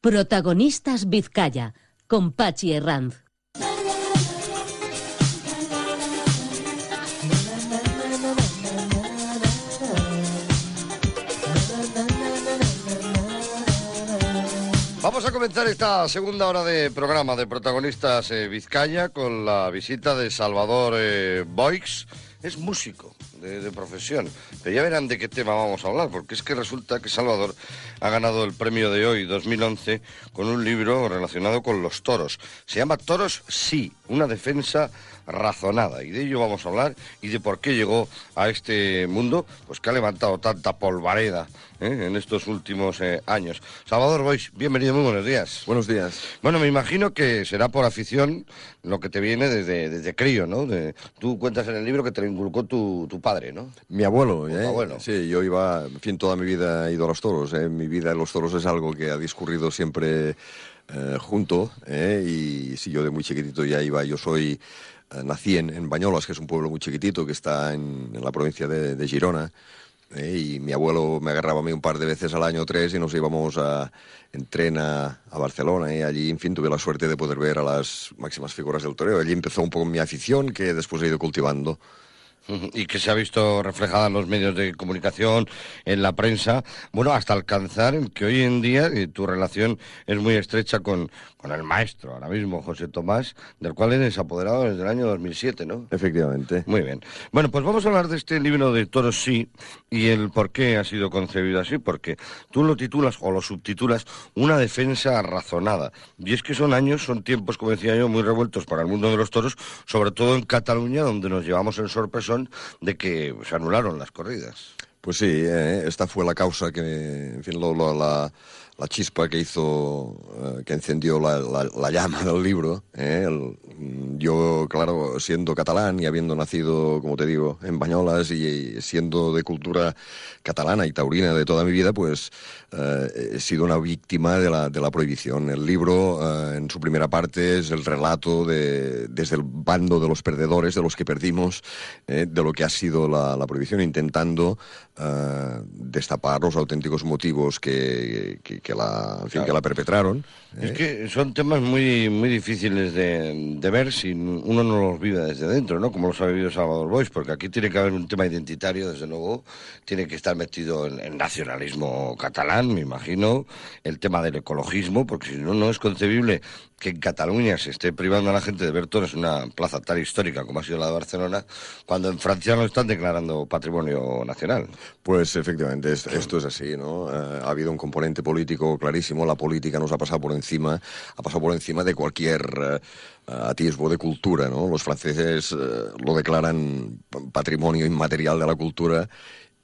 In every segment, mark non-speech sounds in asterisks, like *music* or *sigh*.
Protagonistas Vizcaya, con Pachi Herranz. Vamos a comenzar esta segunda hora de programa de protagonistas eh, Vizcaya con la visita de Salvador eh, Boix. Es músico de, profesión, pero ya verán de qué tema vamos a hablar, porque es que resulta que Salvador ha ganado el premio de hoy, 2011, con un libro relacionado con los toros. Se llama Toros Sí, una defensa razonada. Y de ello vamos a hablar y de por qué llegó a este mundo, pues que ha levantado tanta polvareda ¿eh? en estos últimos eh, años. Salvador Boix, bienvenido, muy buenos días. Buenos días. Bueno, me imagino que será por afición lo que te viene desde, desde crío, ¿no? De- tú cuentas en el libro que te lo inculcó tu, tu padre, ¿no? Mi abuelo, ¿eh? abuelo. Sí, yo iba, en fin, toda mi vida he ido a los toros. ¿eh? Mi vida en los toros es algo que ha discurrido siempre eh, junto. ¿eh? Y si yo de muy chiquitito ya iba, yo soy, nací en, en Bañolas, que es un pueblo muy chiquitito que está en, la provincia de, de Girona. ¿eh? Y mi abuelo me agarraba a mí un par de veces al año, tres, y nos íbamos a, en tren a, a Barcelona. Y allí, en fin, tuve la suerte de poder ver a las máximas figuras del toreo. Allí empezó un poco mi afición, que después he ido cultivando. Y que se ha visto reflejada en los medios de comunicación, en la prensa, bueno, hasta alcanzar el que hoy en día eh, tu relación es muy estrecha con, con el maestro, ahora mismo, José Tomás, del cual eres apoderado desde el año 2007, ¿no? Efectivamente. Muy bien. Bueno, pues vamos a hablar de este libro de Toros Sí y el por qué ha sido concebido así, porque tú lo titulas o lo subtitulas Una defensa razonada. Y es que son años, son tiempos, como decía yo, muy revueltos para el mundo de los toros, sobre todo en Cataluña, donde nos llevamos el sorpresón de que se anularon las corridas. Pues sí, eh, esta fue la causa que, en fin, lo- lo- la, la chispa que hizo, eh, que encendió la, la- la llama del libro. eh, el- yo, claro, siendo catalán y habiendo nacido, como te digo, en Bañolas y, siendo de cultura catalana y taurina de toda mi vida, pues eh, he sido una víctima de la, de la prohibición. El libro, eh, en su primera parte, es el relato de, desde el bando de los perdedores, de los que perdimos, eh, de lo que ha sido la, la prohibición, intentando eh, destapar los auténticos motivos que, que, que la, en fin, que la perpetraron. Es eh. que son temas muy, muy difíciles de, de ver si uno no los vive desde dentro, ¿no? Como los ha vivido Salvador Boix, porque aquí tiene que haber un tema identitario, desde luego, tiene que estar metido el, el nacionalismo catalán, me imagino, el tema del ecologismo, porque si no, no es concebible que en Cataluña se esté privando a la gente de ver toros en una plaza tan histórica como ha sido la de Barcelona, cuando en Francia lo están declarando patrimonio nacional. Pues efectivamente, es- esto es así, ¿no? Eh, ha habido un componente político clarísimo, la política nos ha pasado por encima, ha pasado por encima de cualquier eh, atisbo de cultura, ¿no? Los franceses eh, lo declaran patrimonio inmaterial de la cultura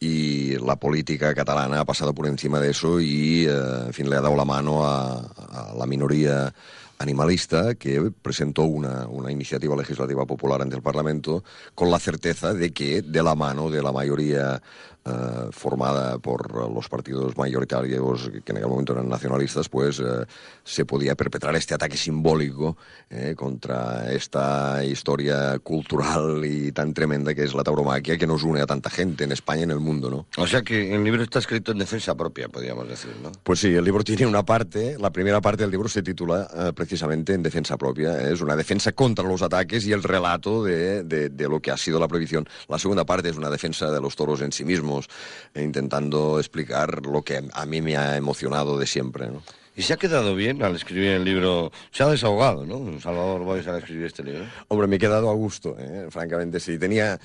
y la política catalana ha pasado por encima de eso y, en fin, le ha dado la mano a la minoría animalista que presentó una, una iniciativa legislativa popular ante el Parlamento con la certeza de que de la mano de la mayoría eh, formada por los partidos mayoritarios que en aquel momento eran nacionalistas, pues eh, se podía perpetrar este ataque simbólico eh, contra esta historia cultural y tan tremenda que es la tauromaquia que nos une a tanta gente en España y en el mundo, ¿no? O sea que el libro está escrito en defensa propia, podríamos decir, ¿no? Pues sí, el libro tiene una parte, la primera parte del libro se titula precisamente en defensa propia, ¿eh? es una defensa contra los ataques y el relato de, de- de lo que ha sido la prohibición. La segunda parte es una defensa de los toros en sí mismos, eh, intentando explicar lo que a mí me ha emocionado de siempre. ¿no? Y se ha quedado bien al escribir el libro, se ha desahogado, ¿no? Salvador Boix al escribir este libro. Hombre, me he quedado a gusto, ¿eh? francamente sí. Tenía,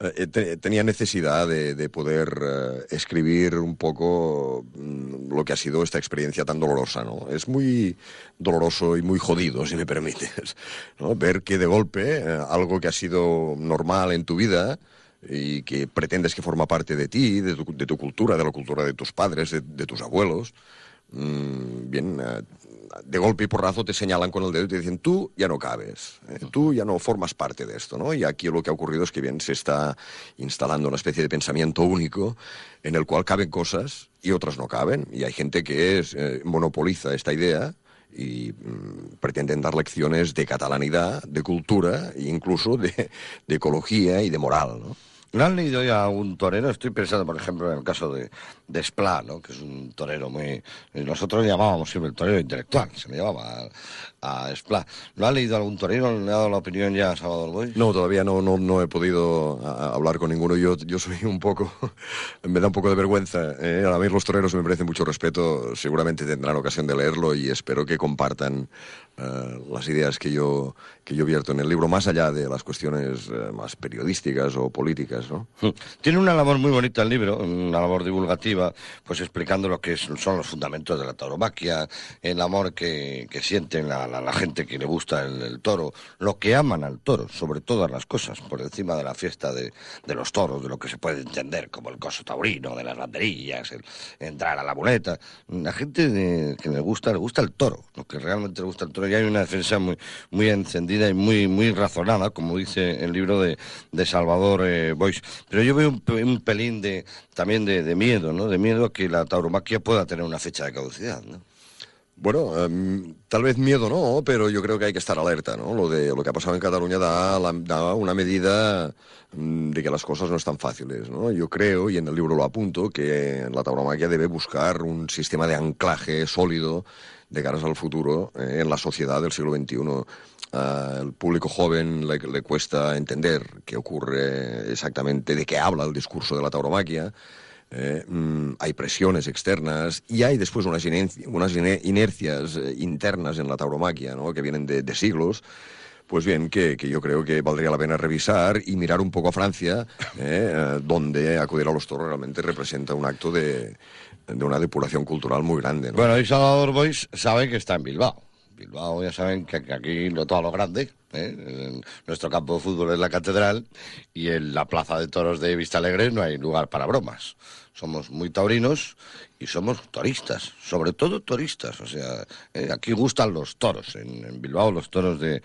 eh, te- tenía necesidad de, de poder eh, escribir un poco mm, lo que ha sido esta experiencia tan dolorosa, ¿no? Es muy doloroso y muy jodido, si me permites. Ver que de golpe eh, algo que ha sido normal en tu vida y que pretendes que forma parte de ti, de tu, de tu cultura, de la cultura de tus padres, de, de tus abuelos, mm, bien, de golpe y porrazo te señalan con el dedo y te dicen, tú ya no cabes, eh, tú ya no formas parte de esto, ¿no? Y aquí lo que ha ocurrido es que bien se está instalando una especie de pensamiento único en el cual caben cosas y otras no caben. Y hay gente que es, eh, monopoliza esta idea y mm, pretenden dar lecciones de catalanidad, de cultura e incluso de, de ecología y de moral, ¿no? ¿No han leído ya a un torero? Estoy pensando, por ejemplo, en el caso de, de ¿no? que es un torero muy... Nosotros llamábamos siempre el torero intelectual, se le llamaba a, a. ¿No ha leído algún torero? ¿Le ha dado la opinión ya a Salvador Boy? No, todavía no, no, no he podido hablar con ninguno. Yo, yo soy un poco... *laughs* me da un poco de vergüenza. ¿eh? A mí los toreros me merecen mucho respeto. Seguramente tendrán ocasión de leerlo y espero que compartan eh, las ideas que yo, que yo vierto en el libro, más allá de las cuestiones eh, más periodísticas o políticas, ¿no? Tiene una labor muy bonita el libro, una labor divulgativa, pues explicando lo que son los fundamentos de la tauromaquia, el amor que, que sienten la, la- la gente que le gusta el, el toro, lo que aman al toro, sobre todas las cosas, por encima de la fiesta de, de los toros, de lo que se puede entender como el coso taurino, de las banderillas, el entrar a la muleta. La gente de- que le gusta, le gusta el toro, lo que realmente le gusta el toro. Y hay una defensa muy, muy encendida y muy, muy razonada, como dice el libro de, de Salvador eh. Pero yo veo un, un pelín de, también de, de miedo, ¿no? De miedo a que la tauromaquia pueda tener una fecha de caducidad, ¿no? Bueno, em, tal vez miedo no, pero yo creo que hay que estar alerta, ¿no? Lo de lo que ha pasado en Cataluña da, da una medida mm, de que las cosas no están fáciles, ¿no? Yo creo, y en el libro lo apunto, que la tauromaquia debe buscar un sistema de anclaje sólido de caras al futuro eh, en la sociedad del siglo XXI. El público joven le, le cuesta entender qué ocurre exactamente, de qué habla el discurso de la tauromaquia. Eh, mm, hay presiones externas y hay después unas, inerci- unas ine- inercias eh, internas en la tauromaquia, ¿no? que vienen de siglos. Pues bien, que, que yo creo que valdría la pena revisar y mirar un poco a Francia, *laughs* eh, eh, donde acudir a los toros realmente representa un acto de, de una depuración cultural muy grande. ¿no? Bueno, y Salvador Boix sabe que está en Bilbao. Bilbao ya saben que, que aquí no todo a lo grande. ¿Eh? En nuestro campo de fútbol es la catedral y en la plaza de toros de Vista Alegre no hay lugar para bromas. Somos muy taurinos y somos toristas, sobre todo toristas. O sea, eh, aquí gustan los toros. En, Bilbao los toros de,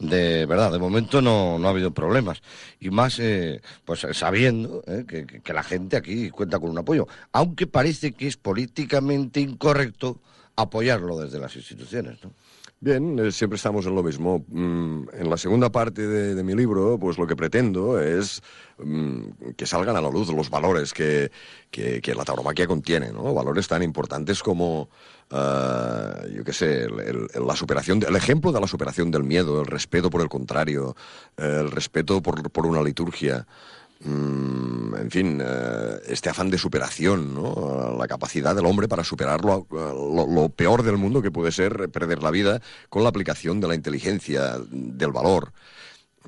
de verdad, de momento no, no ha habido problemas. Y más, eh, pues eh, sabiendo eh, que- que la gente aquí cuenta con un apoyo. Aunque parece que es políticamente incorrecto apoyarlo desde las instituciones, ¿no? Bien, eh, siempre estamos en lo mismo. Mm, en la segunda parte de, mi libro, pues lo que pretendo es mm, que salgan a la luz los valores que, que- la tauromaquia contiene, ¿no? Valores tan importantes como, ah, yo qué sé, el, la superación, de- el ejemplo de la superación del miedo, el respeto por el contrario, el respeto por, por una liturgia. Mm, en fin, eh, este afán de superación, ¿no? La capacidad del hombre para superar lo, lo- lo peor del mundo que puede ser perder la vida con la aplicación de la inteligencia, del valor.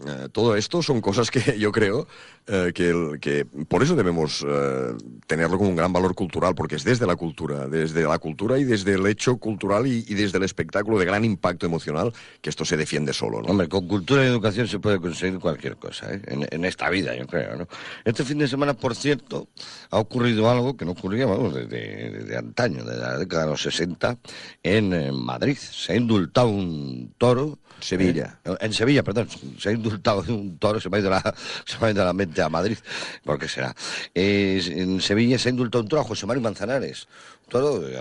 Eh, todo esto son cosas que *laughs* yo creo eh, que, el- que por eso debemos eh, tenerlo como un gran valor cultural, porque es desde la cultura, desde la cultura y desde el hecho cultural y, y desde el espectáculo de gran impacto emocional que esto se defiende solo. ¿no? Hombre, con cultura y educación se puede conseguir cualquier cosa, ¿eh? en, en esta vida, yo creo, ¿no? Este fin de semana, por cierto, ha ocurrido algo que no ocurría, vamos, desde, desde antaño, desde la década de los 60, en, Madrid. Se ha indultado un toro... Sevilla. eh, en Sevilla, perdón. Se ha indultado un toro, se me ha ido la, *laughs* se me ha ido la mente a Madrid. ¿Por qué será? En Sevilla se ha indultado un toro a José Mario Manzanares. Un toro eh,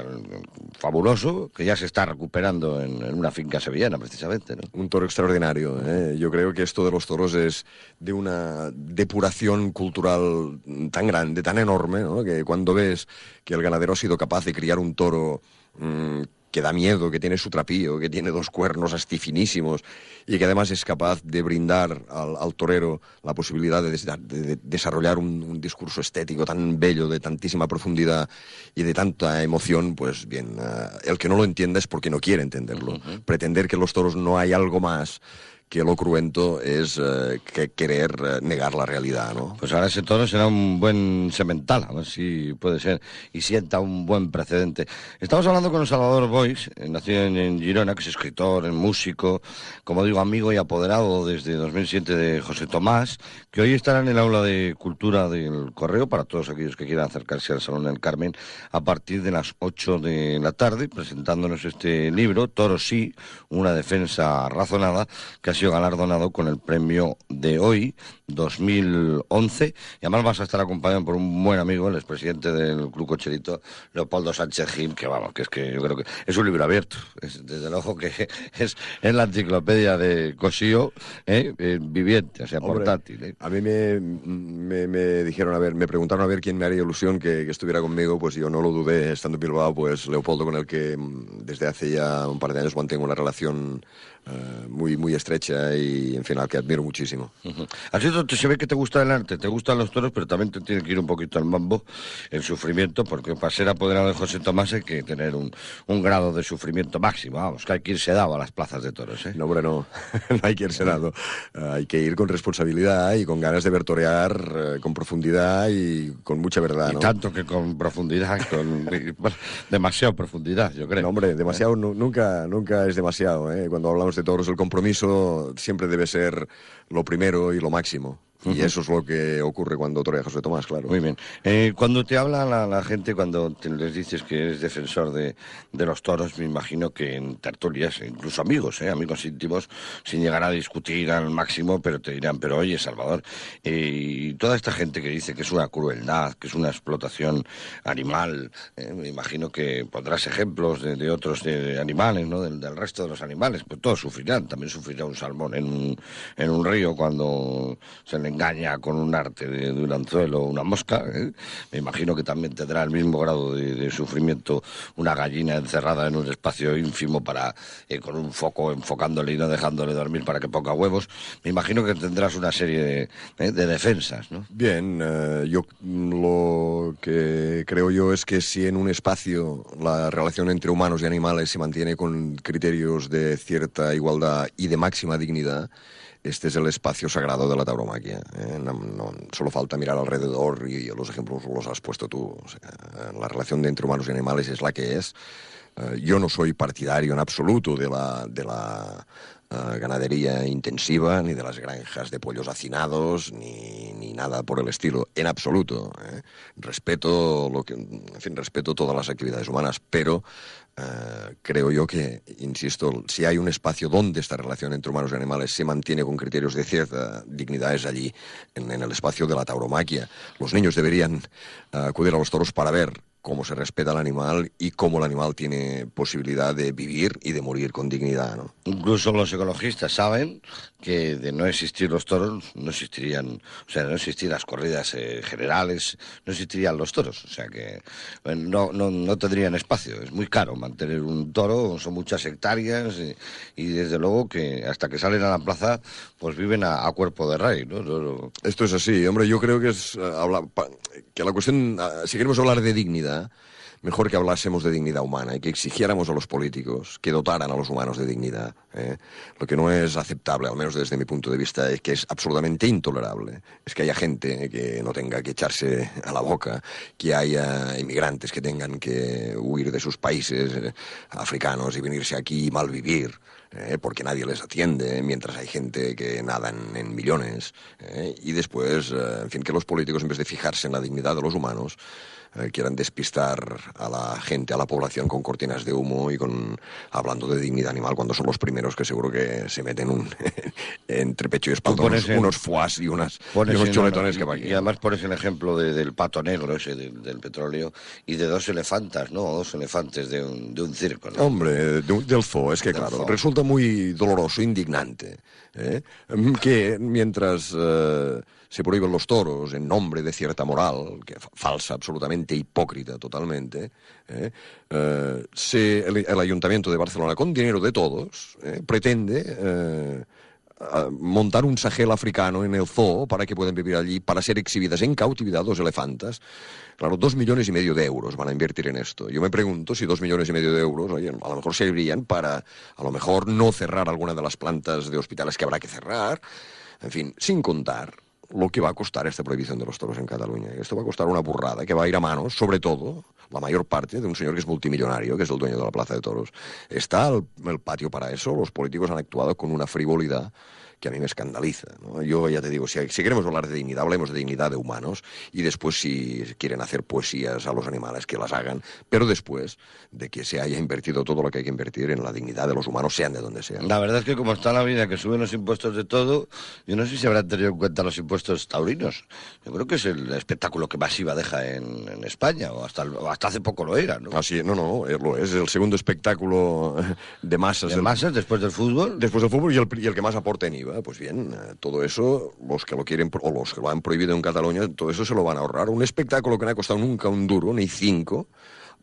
fabuloso, que ya se está recuperando en, una finca sevillana, precisamente. Un toro extraordinario. ¿eh? Yo creo que esto de los toros es de una depuración cultural tan grande, tan enorme, ¿no? que cuando ves que el ganadero ha sido capaz de criar un toro mm, que da miedo, que tiene su trapío, que tiene dos cuernos astifinísimos y que además es capaz de brindar al, al torero la posibilidad de, des- de- de desarrollar un, un discurso estético tan bello, de tantísima profundidad y de tanta emoción, pues bien, eh, el que no lo entienda es porque no quiere entenderlo. Pretender que en los toros no hay algo más que lo cruento es eh, que querer eh, negar la realidad, ¿no? Pues ahora ese toro será un buen semental, a ver si puede ser, y sienta un buen precedente. Estamos hablando con Salvador Boix, eh, nacido en, Girona, que es escritor, músico, como digo, amigo y apoderado desde 2007 de José Tomás, que hoy estará en el aula de cultura del Correo para todos aquellos que quieran acercarse al Salón del Carmen a partir de las 8 de la tarde, presentándonos este libro, Toro sí, una defensa razonada, que ha sido galardonado con el premio de hoy, 2011. Y además vas a estar acompañado por un buen amigo, el expresidente del Club Cocherito, Leopoldo Sánchez Jim, que vamos, que es que yo creo que es un libro abierto. Es, desde luego que *laughs* es, es la enciclopedia de Cosío, ¿eh? Eh, viviente, o sea, Hombre, portátil. ¿eh? A mí me, me, me dijeron, a ver, me preguntaron a ver quién me haría ilusión que, que estuviera conmigo, pues yo no lo dudé, estando en Bilbao, pues Leopoldo, con el que mm, desde hace ya un par de años mantengo una relación muy, muy estrecha y, en fin, al que admiro muchísimo. Ujú. Así te- se ve que te gusta el arte, te gustan los toros, pero también te tiene que ir un poquito al mambo, el sufrimiento, porque para ser apoderado de José Tomás hay que tener un, un grado de sufrimiento máximo, vamos, que hay que irse dado a las plazas de toros, ¿eh? No, hombre, no. *laughs* no hay que irse dado. Eh, hay que ir con responsabilidad y con ganas de ver torear eh, con profundidad y con mucha verdad, Y tanto que con profundidad, con *laughs* demasiado profundidad, yo creo. No, hombre, demasiado nu- nunca, nunca es demasiado. ¿eh? Cuando hablamos de toros, el compromiso siempre debe ser lo primero y lo máximo. animal. Y eso es lo que ocurre cuando torea José Tomás, claro. Muy bien. Eh, cuando te habla la, la gente, cuando te- les dices que eres defensor de, de los toros, me imagino que en tertulias, incluso amigos, eh, amigos íntimos, sin llegar a discutir al máximo, pero te dirán, pero oye, Salvador, eh, y toda esta gente que dice que es una crueldad, que es una explotación animal, eh, me imagino que pondrás ejemplos de, de otros de animales, ¿no? Del, del resto de los animales, pues todos sufrirán, también sufrirá un salmón en un, en un río cuando se le engaña con un arte de, un anzuelo una mosca, ¿eh? me imagino que también tendrá el mismo grado de, sufrimiento una gallina encerrada en un espacio ínfimo para eh, con un foco enfocándole y no dejándole dormir para que ponga huevos. Me imagino que tendrás una serie de, ¿eh? de defensas. Bien, yo lo que creo yo es que si en un espacio la relación entre humanos y animales se mantiene con criterios de cierta igualdad y de máxima dignidad, este es el espacio sagrado de la tauromaquia. ¿eh? No, no- solo falta mirar alrededor y los ejemplos los has puesto tú. O sea, la relación de entre humanos y animales es la que es. Eh, yo no soy partidario en absoluto de la, de la eh, ganadería intensiva, ni de las granjas de pollos hacinados, ni, ni nada por el estilo, en absoluto. ¿eh? Respeto lo que, en fin, respeto todas las actividades humanas, pero eh, creo yo que, insisto, si hay un espacio donde esta relación entre humanos y animales se mantiene con criterios de cierta dignidad es allí, en, el espacio de la tauromaquia. Los niños deberían eh, acudir a los toros para ver cómo se respeta al animal y cómo el animal tiene posibilidad de vivir y de morir con dignidad, ¿no? Incluso los ecologistas saben que de no existir los toros no existirían, o sea, no existir las corridas eh, generales, no existirían los toros, o sea que no, no, no tendrían espacio. Es muy caro mantener un toro, son muchas hectáreas y, y desde luego que hasta que salen a la plaza pues viven a, a cuerpo de rey, ¿no? Esto es así, hombre, yo creo que es eh, habla- pa- que la cuestión, eh, si queremos hablar de dignidad, mejor que hablásemos de dignidad humana y que exigiéramos a los políticos que dotaran a los humanos de dignidad. ¿eh? Lo que no es aceptable, al menos desde mi punto de vista, es que es absolutamente intolerable. Es que haya gente que no tenga que echarse a la boca, que haya inmigrantes que tengan que huir de sus países eh, africanos y venirse aquí y malvivir eh, porque nadie les atiende, mientras hay gente que nadan en millones. eh, y después, en fin, que los políticos, en vez de fijarse en la dignidad de los humanos, eh, quieran despistar a la gente, a la población con cortinas de humo y con hablando de dignidad animal cuando son los primeros que seguro que se meten un, *laughs* entre pecho y espalda unos, en- unos y, unas, y unos en- chuletones que va aquí. y además pones el ejemplo de- del pato negro ese del, del petróleo y de dos elefantas, ¿no? O dos elefantes de un, de un circo, ¿no? Hombre, de del zoo, es que Del claro, zoo. resulta muy doloroso, indignante, ¿eh? Que mientras eh, se prohíben los toros en nombre de cierta moral, que fa- falsa, absolutamente hipócrita totalmente, ¿eh? Eh, se- el, Ayuntamiento de Barcelona, con dinero de todos, ¿eh? pretende... montar un sajel africano en el zoo para que puedan vivir allí, para ser exhibidas en cautividad dos elefantas. Claro, dos millones y medio de euros van a invertir en esto. Yo me pregunto si dos millones y medio de euros, a lo mejor servirían para, a lo mejor, no cerrar alguna de las plantas de hospitales que habrá que cerrar. En fin, sin contar lo que va a costar esta prohibición de los toros en Cataluña. Esto va a costar una burrada que va a ir a manos, sobre todo, la mayor parte, de un señor que es multimillonario, que es el dueño de la Plaza de Toros. Está el, el patio para eso, los políticos han actuado con una frivolidad que a mí me escandaliza. ¿no? Yo ya te digo, si, si, queremos hablar de dignidad, hablemos de dignidad de humanos y después si quieren hacer poesías a los animales, que las hagan, pero después de que se haya invertido todo lo que hay que invertir en la dignidad de los humanos, sean de donde sean. La verdad es que como está la vida, que suben los impuestos de todo, yo no sé si se habrán tenido en cuenta los impuestos taurinos. Yo creo que es el espectáculo que más IVA deja en, en España, o hasta, o hasta hace poco lo era, ¿no? Así, no, no, lo es el segundo espectáculo de masas. ¿De del, masas después del fútbol? Después del fútbol y el, y el que más aporta en IVA. Pues bien, eh, todo eso, los que lo quieren o los que lo han prohibido en Cataluña, todo eso se lo van a ahorrar. Un espectáculo que no ha costado nunca un duro, ni cinco,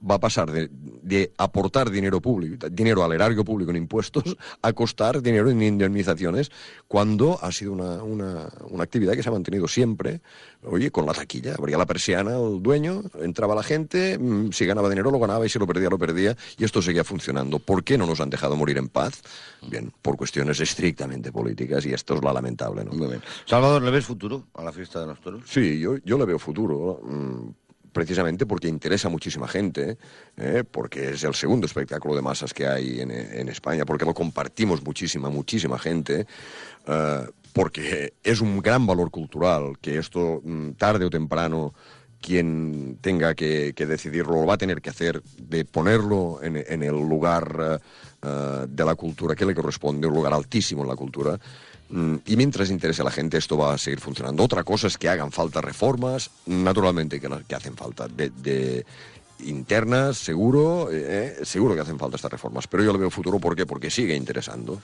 va a pasar de, de, aportar dinero público, dinero al erario público en impuestos, a costar dinero en indemnizaciones, cuando ha sido una, una, una, actividad que se ha mantenido siempre, oye, con la taquilla. Abría la persiana el dueño, entraba la gente, mmm, si ganaba dinero lo ganaba y si lo perdía lo perdía, y esto seguía funcionando. ¿Por qué no nos han dejado morir en paz? Bien, por cuestiones estrictamente políticas, y esto es lo lamentable, ¿no? Muy bien. Salvador, ¿le ves futuro a la fiesta de los toros? Sí, yo, yo le veo futuro. Mmm, precisamente porque interesa a muchísima gente, ¿eh? porque es el segundo espectáculo de masas que hay en, en España, porque lo compartimos muchísima, muchísima gente, uh, porque es un gran valor cultural que esto tarde o temprano quien tenga que, decidirlo lo va a tener que hacer, de ponerlo en, en el lugar uh, de la cultura que le corresponde, un lugar altísimo en la cultura, Mm, y mientras interese a la gente, esto va a seguir funcionando. Otra cosa es que hagan falta reformas, naturalmente que, hacen falta, de, internas, seguro, eh, seguro que hacen falta estas reformas. Pero yo le veo futuro, ¿por qué? Porque sigue interesando.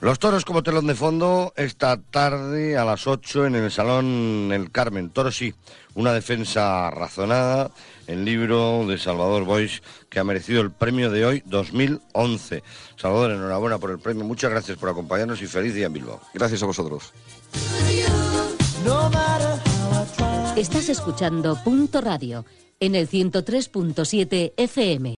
Los toros como telón de fondo esta tarde a las 8 en el Salón El Carmen. Toro sí, una defensa razonada, el libro de Salvador Boix que ha merecido el premio de hoy 2011. Salvador, enhorabuena por el premio, muchas gracias por acompañarnos y feliz día en Bilbao. Gracias a vosotros. Estás escuchando Punto Radio en el 103.7 FM.